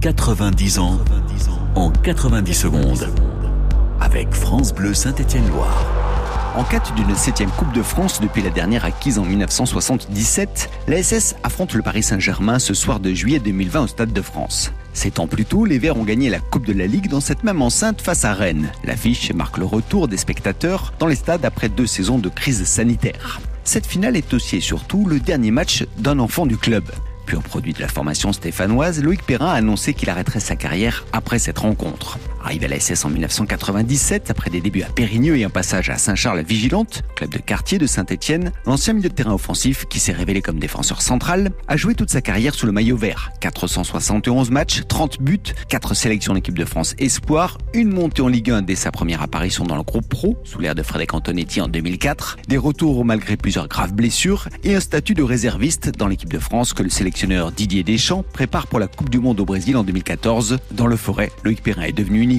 90 ans en 90 secondes. Avec France Bleu Saint-Étienne-Loire. En quête d'une septième Coupe de France depuis la dernière acquise en 1977, la SS affronte le Paris Saint-Germain ce soir de juillet 2020 au Stade de France. Sept ans plus tôt, les Verts ont gagné la Coupe de la Ligue dans cette même enceinte face à Rennes. L'affiche marque le retour des spectateurs dans les stades après deux saisons de crise sanitaire. Cette finale est aussi et surtout le dernier match d'un enfant du club. Pur produit de la formation stéphanoise, Loïc Perrin a annoncé qu'il arrêterait sa carrière après cette rencontre. Arrivé à la SS en 1997, après des débuts à Périgneux et un passage à Saint-Charles-Vigilante, club de quartier de Saint-Étienne, l'ancien milieu de terrain offensif, qui s'est révélé comme défenseur central, a joué toute sa carrière sous le maillot vert. 471 matchs, 30 buts, 4 sélections d'équipe de France Espoir, une montée en Ligue 1 dès sa première apparition dans le groupe pro, sous l'ère de Frédéric Antonetti en 2004, des retours malgré plusieurs graves blessures et un statut de réserviste dans l'équipe de France que le sélectionneur Didier Deschamps prépare pour la Coupe du Monde au Brésil en 2014. Dans le forêt, Loïc Perrin est devenu une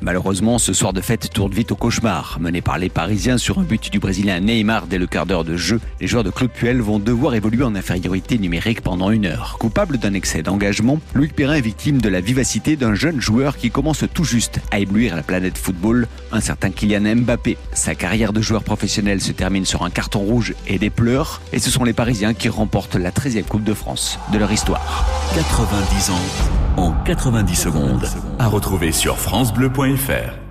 Malheureusement, ce soir de fête tourne vite au cauchemar. Mené par les Parisiens sur un but du Brésilien Neymar dès le quart d'heure de jeu, les joueurs de Claude Puel vont devoir évoluer en infériorité numérique pendant une heure. Coupable d'un excès d'engagement, Louis Perrin est victime de la vivacité d'un jeune joueur qui commence tout juste à éblouir la planète football, un certain Kylian Mbappé. Sa carrière de joueur professionnel se termine sur un carton rouge et des pleurs, et ce sont les Parisiens qui remportent la 13e Coupe de France de leur histoire. 90 ans en 90 secondes. À retrouver sur FranceBleu.fr.